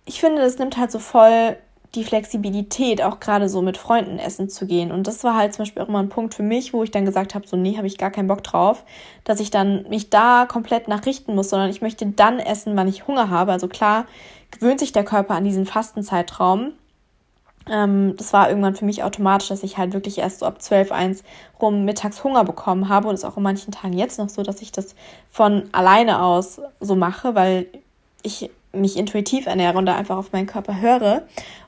ich finde, das nimmt halt so voll die Flexibilität, auch gerade so mit Freunden essen zu gehen. Und das war halt zum Beispiel auch immer ein Punkt für mich, wo ich dann gesagt habe, so nee, habe ich gar keinen Bock drauf, dass ich dann mich da komplett nachrichten muss, sondern ich möchte dann essen, wann ich Hunger habe. Also klar gewöhnt sich der Körper an diesen Fastenzeitraum. Ähm, das war irgendwann für mich automatisch, dass ich halt wirklich erst so ab 12, 1 rum mittags Hunger bekommen habe. Und es ist auch in manchen Tagen jetzt noch so, dass ich das von alleine aus so mache, weil ich mich intuitiv ernähre und da einfach auf meinen Körper höre.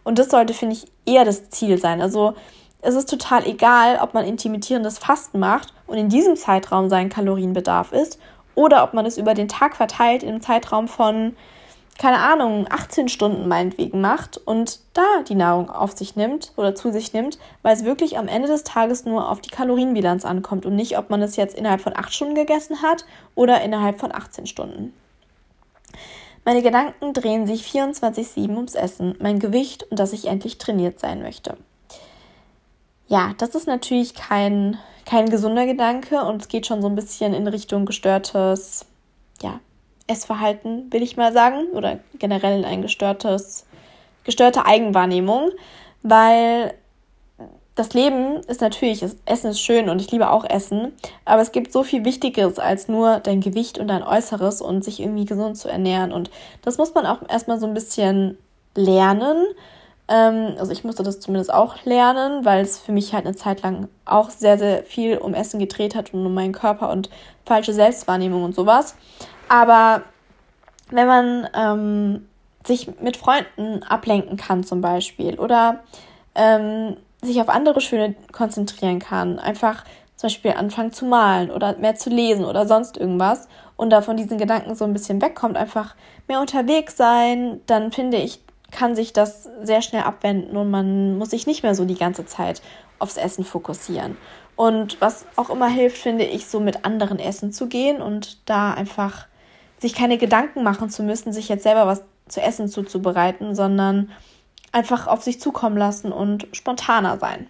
Und das sollte, finde ich, eher das Ziel sein. Also es ist total egal, ob man intermittierendes Fasten macht und in diesem Zeitraum sein Kalorienbedarf ist oder ob man es über den Tag verteilt in einem Zeitraum von, keine Ahnung, 18 Stunden meinetwegen macht und da die Nahrung auf sich nimmt oder zu sich nimmt, weil es wirklich am Ende des Tages nur auf die Kalorienbilanz ankommt und nicht, ob man es jetzt innerhalb von 8 Stunden gegessen hat oder innerhalb von 18 Stunden. Meine Gedanken drehen sich 24-7 ums Essen, mein Gewicht und dass ich endlich trainiert sein möchte. Ja, das ist natürlich kein, kein gesunder Gedanke und es geht schon so ein bisschen in Richtung gestörtes ja, Essverhalten, will ich mal sagen, oder generell in ein gestörtes, gestörte Eigenwahrnehmung, weil das Leben ist natürlich, Essen ist schön und ich liebe auch Essen, aber es gibt so viel Wichtigeres als nur dein Gewicht und dein Äußeres und sich irgendwie gesund zu ernähren. Und das muss man auch erstmal so ein bisschen lernen. Ähm, also ich musste das zumindest auch lernen, weil es für mich halt eine Zeit lang auch sehr, sehr viel um Essen gedreht hat und um meinen Körper und falsche Selbstwahrnehmung und sowas. Aber wenn man ähm, sich mit Freunden ablenken kann zum Beispiel oder ähm, sich auf andere Schöne konzentrieren kann. Einfach zum Beispiel anfangen zu malen oder mehr zu lesen oder sonst irgendwas und da von diesen Gedanken so ein bisschen wegkommt, einfach mehr unterwegs sein, dann finde ich, kann sich das sehr schnell abwenden und man muss sich nicht mehr so die ganze Zeit aufs Essen fokussieren. Und was auch immer hilft, finde ich, so mit anderen essen zu gehen und da einfach sich keine Gedanken machen zu müssen, sich jetzt selber was zu essen zuzubereiten, sondern einfach auf sich zukommen lassen und spontaner sein.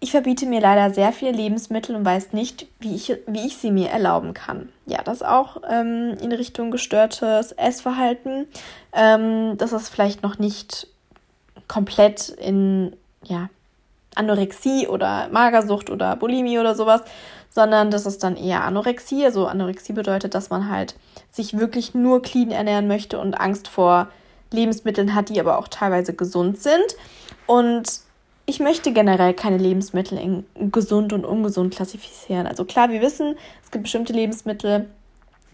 Ich verbiete mir leider sehr viele Lebensmittel und weiß nicht, wie ich, wie ich sie mir erlauben kann. Ja, das auch ähm, in Richtung gestörtes Essverhalten. Ähm, das ist vielleicht noch nicht komplett in ja, Anorexie oder Magersucht oder Bulimie oder sowas, sondern das ist dann eher Anorexie. Also Anorexie bedeutet, dass man halt sich wirklich nur clean ernähren möchte und Angst vor Lebensmitteln hat, die aber auch teilweise gesund sind. Und ich möchte generell keine Lebensmittel in gesund und ungesund klassifizieren. Also klar, wir wissen, es gibt bestimmte Lebensmittel,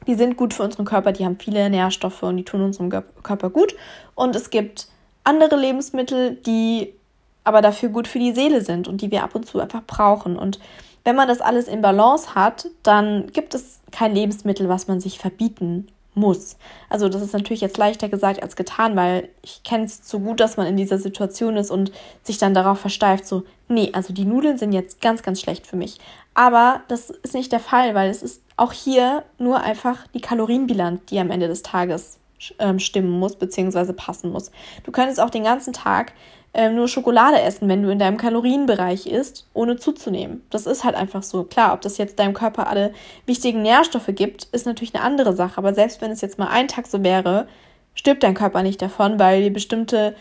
die sind gut für unseren Körper, die haben viele Nährstoffe und die tun unserem Körper gut. Und es gibt andere Lebensmittel, die aber dafür gut für die Seele sind und die wir ab und zu einfach brauchen. Und wenn man das alles in Balance hat, dann gibt es kein Lebensmittel, was man sich verbieten muss. Also das ist natürlich jetzt leichter gesagt als getan, weil ich kenne es zu gut, dass man in dieser Situation ist und sich dann darauf versteift, so, nee, also die Nudeln sind jetzt ganz, ganz schlecht für mich. Aber das ist nicht der Fall, weil es ist auch hier nur einfach die Kalorienbilanz, die am Ende des Tages ähm, stimmen muss, beziehungsweise passen muss. Du könntest auch den ganzen Tag ähm, nur Schokolade essen, wenn du in deinem Kalorienbereich isst, ohne zuzunehmen. Das ist halt einfach so. Klar, ob das jetzt deinem Körper alle wichtigen Nährstoffe gibt, ist natürlich eine andere Sache. Aber selbst wenn es jetzt mal einen Tag so wäre, stirbt dein Körper nicht davon, weil die bestimmte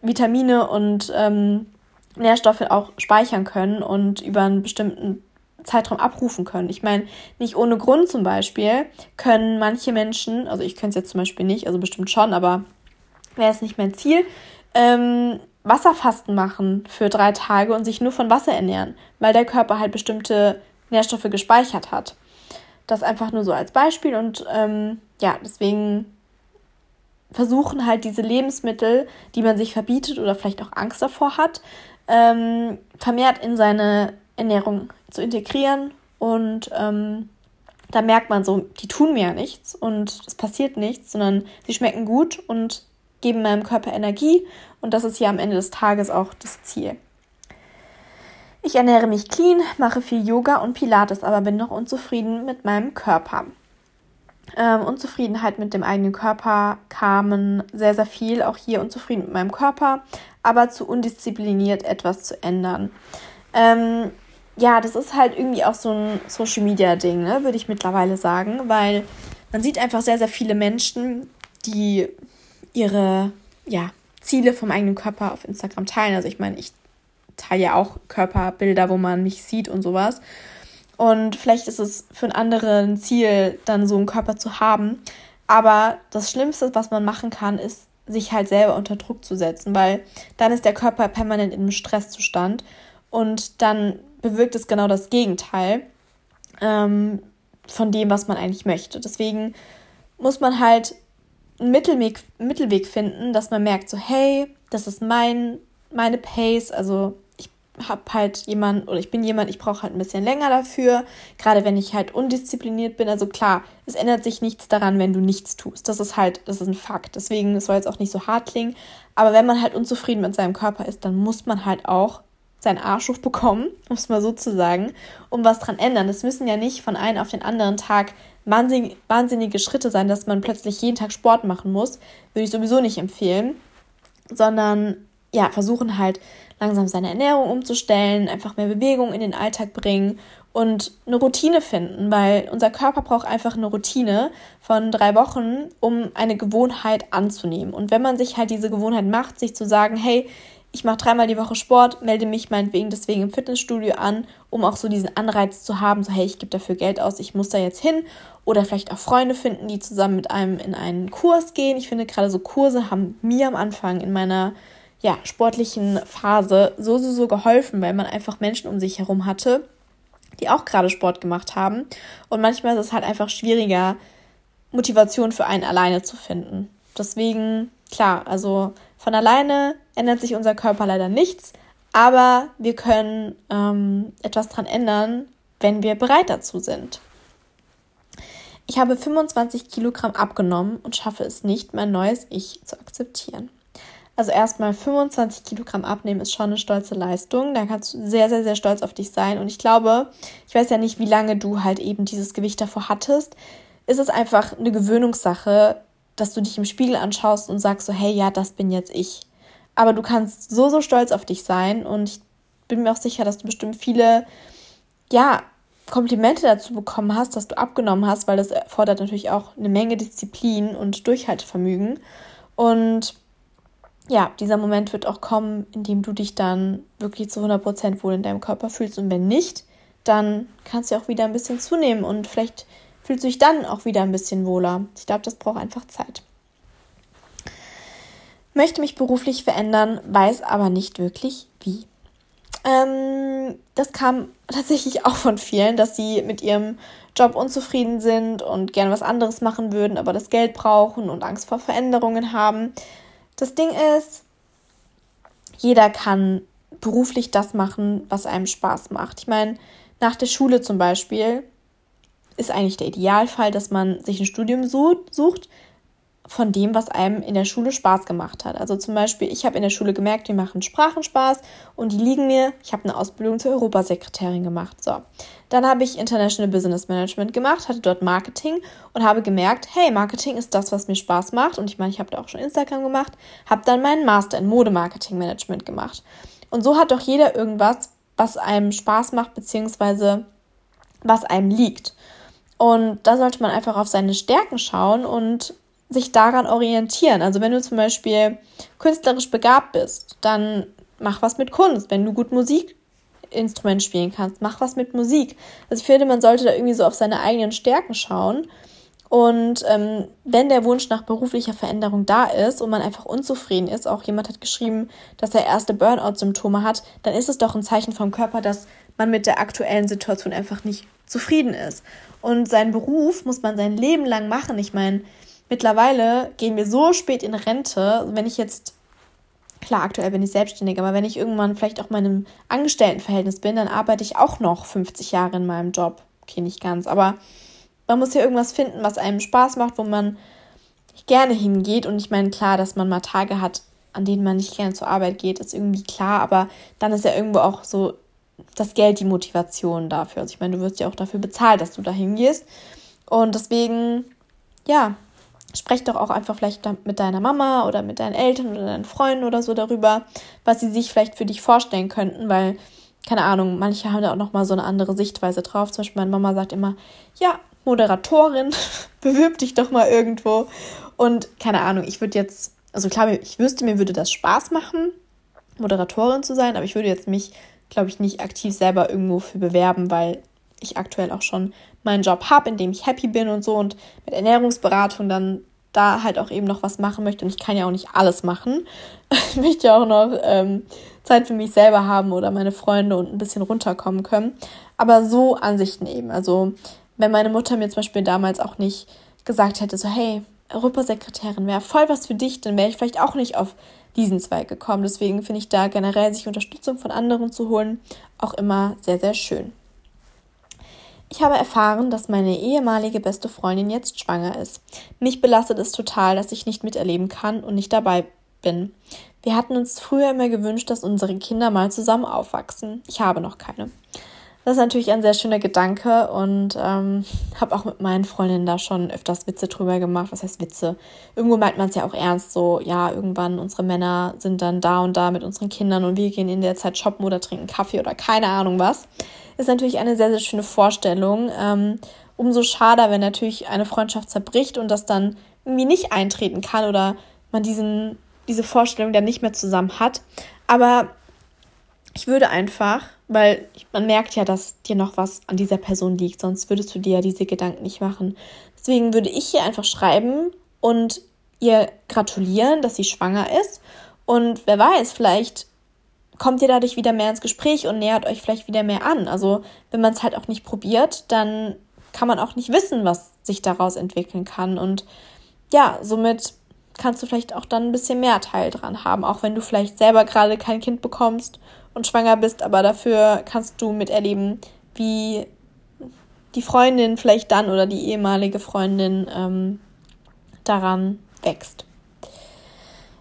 Vitamine und ähm, Nährstoffe auch speichern können und über einen bestimmten Zeitraum abrufen können. Ich meine, nicht ohne Grund zum Beispiel können manche Menschen, also ich könnte es jetzt zum Beispiel nicht, also bestimmt schon, aber wäre es nicht mein Ziel, ähm, Wasserfasten machen für drei Tage und sich nur von Wasser ernähren, weil der Körper halt bestimmte Nährstoffe gespeichert hat. Das einfach nur so als Beispiel und ähm, ja, deswegen versuchen halt diese Lebensmittel, die man sich verbietet oder vielleicht auch Angst davor hat, ähm, vermehrt in seine Ernährung zu integrieren und ähm, da merkt man so, die tun mir ja nichts und es passiert nichts, sondern sie schmecken gut und geben meinem Körper Energie und das ist hier am Ende des Tages auch das Ziel. Ich ernähre mich clean, mache viel Yoga und Pilates, aber bin noch unzufrieden mit meinem Körper. Ähm, Unzufriedenheit mit dem eigenen Körper kamen sehr, sehr viel. Auch hier unzufrieden mit meinem Körper, aber zu undiszipliniert etwas zu ändern. Ähm, ja, das ist halt irgendwie auch so ein Social Media Ding, ne, würde ich mittlerweile sagen, weil man sieht einfach sehr, sehr viele Menschen, die ihre ja, Ziele vom eigenen Körper auf Instagram teilen. Also ich meine, ich teile ja auch Körperbilder, wo man mich sieht und sowas. Und vielleicht ist es für einen anderen Ziel, dann so einen Körper zu haben. Aber das Schlimmste, was man machen kann, ist, sich halt selber unter Druck zu setzen, weil dann ist der Körper permanent in einem Stresszustand und dann bewirkt es genau das Gegenteil ähm, von dem, was man eigentlich möchte. Deswegen muss man halt einen Mittelweg, Mittelweg finden, dass man merkt, so, hey, das ist mein, meine Pace, also ich habe halt jemand oder ich bin jemand, ich brauche halt ein bisschen länger dafür, gerade wenn ich halt undiszipliniert bin. Also klar, es ändert sich nichts daran, wenn du nichts tust. Das ist halt, das ist ein Fakt. Deswegen soll es auch nicht so hart klingen. Aber wenn man halt unzufrieden mit seinem Körper ist, dann muss man halt auch seinen Arsch hochbekommen, um es mal so zu sagen, um was dran ändern. Das müssen ja nicht von einem auf den anderen Tag wahnsinnige Schritte sein, dass man plötzlich jeden Tag Sport machen muss. Würde ich sowieso nicht empfehlen. Sondern ja, versuchen halt langsam seine Ernährung umzustellen, einfach mehr Bewegung in den Alltag bringen und eine Routine finden, weil unser Körper braucht einfach eine Routine von drei Wochen, um eine Gewohnheit anzunehmen. Und wenn man sich halt diese Gewohnheit macht, sich zu sagen, hey, ich mache dreimal die Woche Sport, melde mich meinetwegen deswegen im Fitnessstudio an, um auch so diesen Anreiz zu haben, so hey, ich gebe dafür Geld aus, ich muss da jetzt hin. Oder vielleicht auch Freunde finden, die zusammen mit einem in einen Kurs gehen. Ich finde gerade so Kurse haben mir am Anfang in meiner ja, sportlichen Phase so, so, so geholfen, weil man einfach Menschen um sich herum hatte, die auch gerade Sport gemacht haben. Und manchmal ist es halt einfach schwieriger, Motivation für einen alleine zu finden. Deswegen, klar, also von alleine ändert sich unser Körper leider nichts, aber wir können ähm, etwas daran ändern, wenn wir bereit dazu sind. Ich habe 25 Kilogramm abgenommen und schaffe es nicht, mein neues Ich zu akzeptieren. Also erstmal 25 Kilogramm abnehmen ist schon eine stolze Leistung. Da kannst du sehr, sehr, sehr stolz auf dich sein. Und ich glaube, ich weiß ja nicht, wie lange du halt eben dieses Gewicht davor hattest. Ist es einfach eine Gewöhnungssache, dass du dich im Spiegel anschaust und sagst so, hey, ja, das bin jetzt ich. Aber du kannst so, so stolz auf dich sein und ich bin mir auch sicher, dass du bestimmt viele, ja, Komplimente dazu bekommen hast, dass du abgenommen hast, weil das erfordert natürlich auch eine Menge Disziplin und Durchhaltevermögen. Und ja, dieser Moment wird auch kommen, in dem du dich dann wirklich zu 100% wohl in deinem Körper fühlst. Und wenn nicht, dann kannst du auch wieder ein bisschen zunehmen und vielleicht fühlst du dich dann auch wieder ein bisschen wohler. Ich glaube, das braucht einfach Zeit. Möchte mich beruflich verändern, weiß aber nicht wirklich wie. Ähm, das kam tatsächlich auch von vielen, dass sie mit ihrem Job unzufrieden sind und gerne was anderes machen würden, aber das Geld brauchen und Angst vor Veränderungen haben. Das Ding ist, jeder kann beruflich das machen, was einem Spaß macht. Ich meine, nach der Schule zum Beispiel ist eigentlich der Idealfall, dass man sich ein Studium sucht von dem, was einem in der Schule Spaß gemacht hat. Also zum Beispiel, ich habe in der Schule gemerkt, wir machen Sprachen Spaß und die liegen mir. Ich habe eine Ausbildung zur Europasekretärin gemacht. So, dann habe ich International Business Management gemacht, hatte dort Marketing und habe gemerkt, hey, Marketing ist das, was mir Spaß macht. Und ich meine, ich habe da auch schon Instagram gemacht, habe dann meinen Master in Modemarketing Management gemacht. Und so hat doch jeder irgendwas, was einem Spaß macht, beziehungsweise was einem liegt. Und da sollte man einfach auf seine Stärken schauen und sich daran orientieren. Also wenn du zum Beispiel künstlerisch begabt bist, dann mach was mit Kunst. Wenn du gut Musikinstrument spielen kannst, mach was mit Musik. Also ich finde, man sollte da irgendwie so auf seine eigenen Stärken schauen. Und ähm, wenn der Wunsch nach beruflicher Veränderung da ist und man einfach unzufrieden ist, auch jemand hat geschrieben, dass er erste Burnout-Symptome hat, dann ist es doch ein Zeichen vom Körper, dass man mit der aktuellen Situation einfach nicht zufrieden ist. Und seinen Beruf muss man sein Leben lang machen. Ich meine, mittlerweile gehen wir so spät in Rente, wenn ich jetzt, klar, aktuell bin ich selbstständig, aber wenn ich irgendwann vielleicht auch mal in einem Angestelltenverhältnis bin, dann arbeite ich auch noch 50 Jahre in meinem Job. Okay, nicht ganz, aber man muss ja irgendwas finden, was einem Spaß macht, wo man gerne hingeht. Und ich meine, klar, dass man mal Tage hat, an denen man nicht gerne zur Arbeit geht, ist irgendwie klar, aber dann ist ja irgendwo auch so das Geld die Motivation dafür. Also ich meine, du wirst ja auch dafür bezahlt, dass du da hingehst. Und deswegen ja, sprech doch auch einfach vielleicht mit deiner Mama oder mit deinen Eltern oder deinen Freunden oder so darüber, was sie sich vielleicht für dich vorstellen könnten, weil keine Ahnung, manche haben da auch noch mal so eine andere Sichtweise drauf. Zum Beispiel meine Mama sagt immer, ja, Moderatorin, bewirb dich doch mal irgendwo. Und keine Ahnung, ich würde jetzt, also klar, ich wüsste, mir würde das Spaß machen, Moderatorin zu sein, aber ich würde jetzt mich, glaube ich, nicht aktiv selber irgendwo für bewerben, weil ich aktuell auch schon meinen Job habe, in dem ich happy bin und so und mit Ernährungsberatung dann da halt auch eben noch was machen möchte. Und ich kann ja auch nicht alles machen. Ich möchte ja auch noch ähm, Zeit für mich selber haben oder meine Freunde und ein bisschen runterkommen können. Aber so Ansichten eben. Also wenn meine Mutter mir zum Beispiel damals auch nicht gesagt hätte, so hey, Europasekretärin wäre voll was für dich, dann wäre ich vielleicht auch nicht auf diesen Zweig gekommen. Deswegen finde ich da generell sich Unterstützung von anderen zu holen auch immer sehr, sehr schön. Ich habe erfahren, dass meine ehemalige beste Freundin jetzt schwanger ist. Mich belastet es total, dass ich nicht miterleben kann und nicht dabei bin. Wir hatten uns früher immer gewünscht, dass unsere Kinder mal zusammen aufwachsen. Ich habe noch keine. Das ist natürlich ein sehr schöner Gedanke und ähm, habe auch mit meinen Freundinnen da schon öfters Witze drüber gemacht. Was heißt Witze? Irgendwo meint man es ja auch ernst, so, ja, irgendwann unsere Männer sind dann da und da mit unseren Kindern und wir gehen in der Zeit shoppen oder trinken Kaffee oder keine Ahnung was. Ist natürlich eine sehr, sehr schöne Vorstellung. Ähm, umso schade, wenn natürlich eine Freundschaft zerbricht und das dann irgendwie nicht eintreten kann oder man diesen, diese Vorstellung dann nicht mehr zusammen hat. Aber ich würde einfach weil man merkt ja, dass dir noch was an dieser Person liegt, sonst würdest du dir ja diese Gedanken nicht machen. Deswegen würde ich hier einfach schreiben und ihr gratulieren, dass sie schwanger ist. Und wer weiß, vielleicht kommt ihr dadurch wieder mehr ins Gespräch und nähert euch vielleicht wieder mehr an. Also wenn man es halt auch nicht probiert, dann kann man auch nicht wissen, was sich daraus entwickeln kann. Und ja, somit kannst du vielleicht auch dann ein bisschen mehr Teil dran haben, auch wenn du vielleicht selber gerade kein Kind bekommst und schwanger bist, aber dafür kannst du miterleben, wie die Freundin vielleicht dann oder die ehemalige Freundin ähm, daran wächst.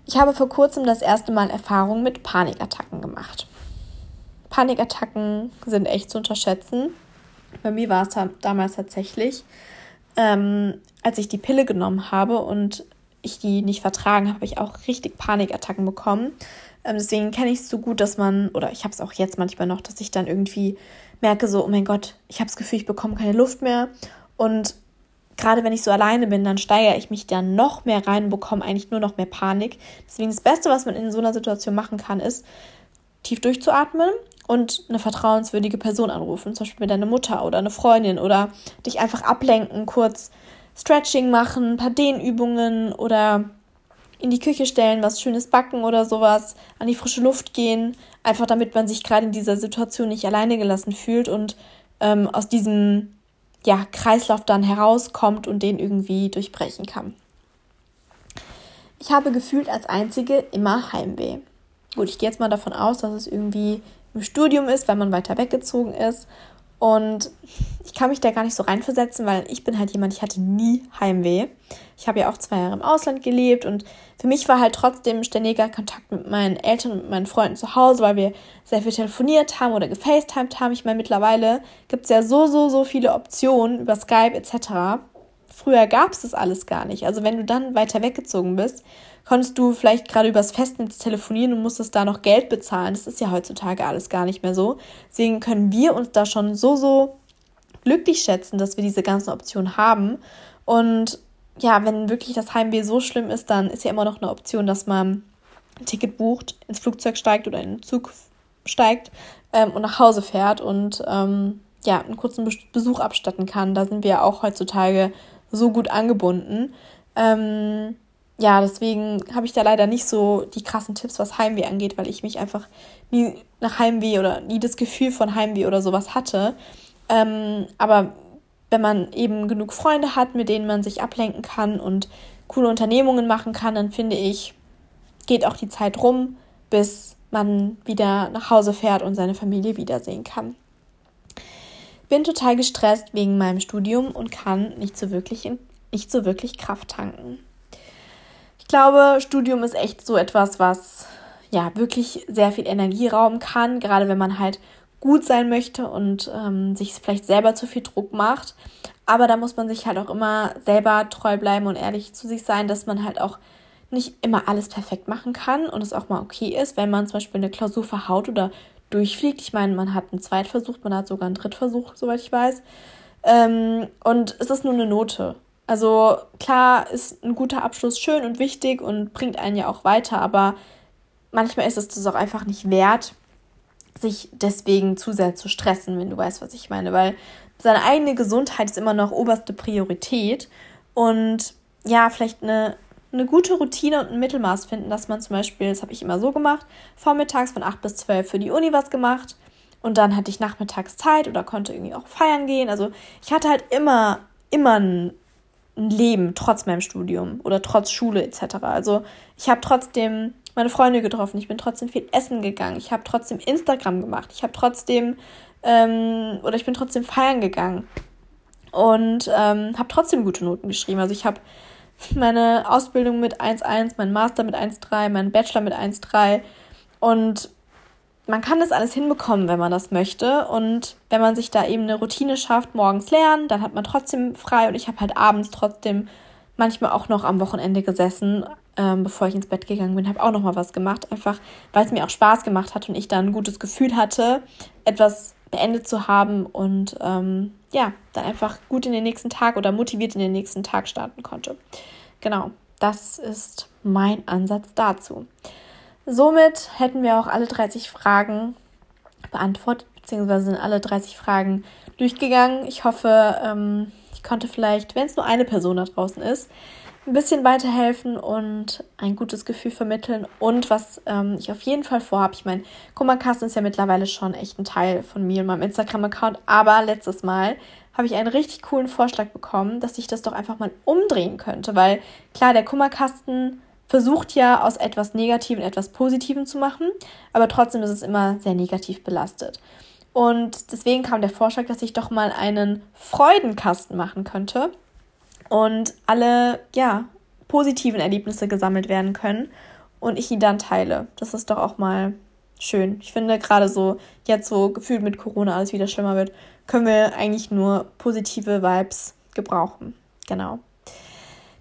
Ich habe vor kurzem das erste Mal Erfahrung mit Panikattacken gemacht. Panikattacken sind echt zu unterschätzen. Bei mir war es damals tatsächlich, ähm, als ich die Pille genommen habe und ich die nicht vertragen habe, habe ich auch richtig Panikattacken bekommen. Ähm, deswegen kenne ich es so gut, dass man, oder ich habe es auch jetzt manchmal noch, dass ich dann irgendwie merke, so, oh mein Gott, ich habe das Gefühl, ich bekomme keine Luft mehr. Und gerade wenn ich so alleine bin, dann steigere ich mich dann noch mehr rein und bekomme eigentlich nur noch mehr Panik. Deswegen das Beste, was man in so einer Situation machen kann, ist, tief durchzuatmen und eine vertrauenswürdige Person anrufen, zum Beispiel deine Mutter oder eine Freundin oder dich einfach ablenken, kurz Stretching machen, ein paar Dehnübungen oder in die Küche stellen, was Schönes backen oder sowas, an die frische Luft gehen, einfach damit man sich gerade in dieser Situation nicht alleine gelassen fühlt und ähm, aus diesem ja, Kreislauf dann herauskommt und den irgendwie durchbrechen kann. Ich habe gefühlt als Einzige immer Heimweh. Gut, ich gehe jetzt mal davon aus, dass es irgendwie im Studium ist, weil man weiter weggezogen ist und ich kann mich da gar nicht so reinversetzen, weil ich bin halt jemand, ich hatte nie Heimweh. Ich habe ja auch zwei Jahre im Ausland gelebt und für mich war halt trotzdem ständiger Kontakt mit meinen Eltern und meinen Freunden zu Hause, weil wir sehr viel telefoniert haben oder gefacetimed haben. Ich meine, mittlerweile gibt es ja so, so, so viele Optionen über Skype etc. Früher gab es das alles gar nicht. Also wenn du dann weiter weggezogen bist, konntest du vielleicht gerade übers Festnetz telefonieren und musstest da noch Geld bezahlen. Das ist ja heutzutage alles gar nicht mehr so. Deswegen können wir uns da schon so, so glücklich schätzen, dass wir diese ganzen Optionen haben. Und ja, wenn wirklich das Heimweh so schlimm ist, dann ist ja immer noch eine Option, dass man ein Ticket bucht, ins Flugzeug steigt oder in den Zug steigt ähm, und nach Hause fährt und ähm, ja, einen kurzen Besuch abstatten kann. Da sind wir ja auch heutzutage so gut angebunden. Ähm, ja, deswegen habe ich da leider nicht so die krassen Tipps, was Heimweh angeht, weil ich mich einfach nie nach Heimweh oder nie das Gefühl von Heimweh oder sowas hatte. Ähm, aber wenn man eben genug Freunde hat, mit denen man sich ablenken kann und coole Unternehmungen machen kann, dann finde ich, geht auch die Zeit rum, bis man wieder nach Hause fährt und seine Familie wiedersehen kann. Bin total gestresst wegen meinem Studium und kann nicht so wirklich, nicht so wirklich Kraft tanken glaube, Studium ist echt so etwas, was ja wirklich sehr viel Energie rauben kann, gerade wenn man halt gut sein möchte und ähm, sich vielleicht selber zu viel Druck macht. Aber da muss man sich halt auch immer selber treu bleiben und ehrlich zu sich sein, dass man halt auch nicht immer alles perfekt machen kann und es auch mal okay ist, wenn man zum Beispiel eine Klausur verhaut oder durchfliegt. Ich meine, man hat einen Zweitversuch, man hat sogar einen Drittversuch, soweit ich weiß. Ähm, und es ist nur eine Note. Also klar ist ein guter Abschluss schön und wichtig und bringt einen ja auch weiter, aber manchmal ist es das auch einfach nicht wert, sich deswegen zu sehr zu stressen, wenn du weißt, was ich meine, weil seine eigene Gesundheit ist immer noch oberste Priorität und ja, vielleicht eine eine gute Routine und ein Mittelmaß finden, dass man zum Beispiel, das habe ich immer so gemacht, vormittags von 8 bis 12 für die Uni was gemacht und dann hatte ich nachmittags Zeit oder konnte irgendwie auch feiern gehen. Also ich hatte halt immer, immer ein, Leben trotz meinem Studium oder trotz Schule etc. Also ich habe trotzdem meine Freunde getroffen, ich bin trotzdem viel essen gegangen, ich habe trotzdem Instagram gemacht, ich habe trotzdem ähm, oder ich bin trotzdem feiern gegangen und ähm, habe trotzdem gute Noten geschrieben. Also ich habe meine Ausbildung mit 1,1, mein Master mit 1,3, mein Bachelor mit 1,3. Und man kann das alles hinbekommen, wenn man das möchte. Und wenn man sich da eben eine Routine schafft, morgens lernen, dann hat man trotzdem frei. Und ich habe halt abends trotzdem manchmal auch noch am Wochenende gesessen, ähm, bevor ich ins Bett gegangen bin, habe auch noch mal was gemacht, einfach weil es mir auch Spaß gemacht hat und ich dann ein gutes Gefühl hatte, etwas beendet zu haben und ähm, ja, dann einfach gut in den nächsten Tag oder motiviert in den nächsten Tag starten konnte. Genau, das ist mein Ansatz dazu. Somit hätten wir auch alle 30 Fragen beantwortet, beziehungsweise sind alle 30 Fragen durchgegangen. Ich hoffe, ähm, ich konnte vielleicht, wenn es nur eine Person da draußen ist, ein bisschen weiterhelfen und ein gutes Gefühl vermitteln. Und was ähm, ich auf jeden Fall vorhabe, ich meine, Kummerkasten ist ja mittlerweile schon echt ein Teil von mir und meinem Instagram-Account, aber letztes Mal habe ich einen richtig coolen Vorschlag bekommen, dass ich das doch einfach mal umdrehen könnte, weil klar, der Kummerkasten versucht ja aus etwas Negativen etwas Positiven zu machen, aber trotzdem ist es immer sehr negativ belastet. Und deswegen kam der Vorschlag, dass ich doch mal einen Freudenkasten machen könnte und alle, ja, positiven Erlebnisse gesammelt werden können und ich ihn dann teile. Das ist doch auch mal schön. Ich finde gerade so, jetzt so gefühlt mit Corona alles wieder schlimmer wird, können wir eigentlich nur positive Vibes gebrauchen. Genau.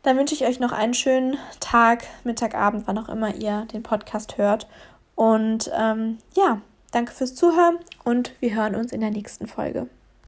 Dann wünsche ich euch noch einen schönen Tag, Mittag, Abend, wann auch immer ihr den Podcast hört. Und ähm, ja, danke fürs Zuhören und wir hören uns in der nächsten Folge.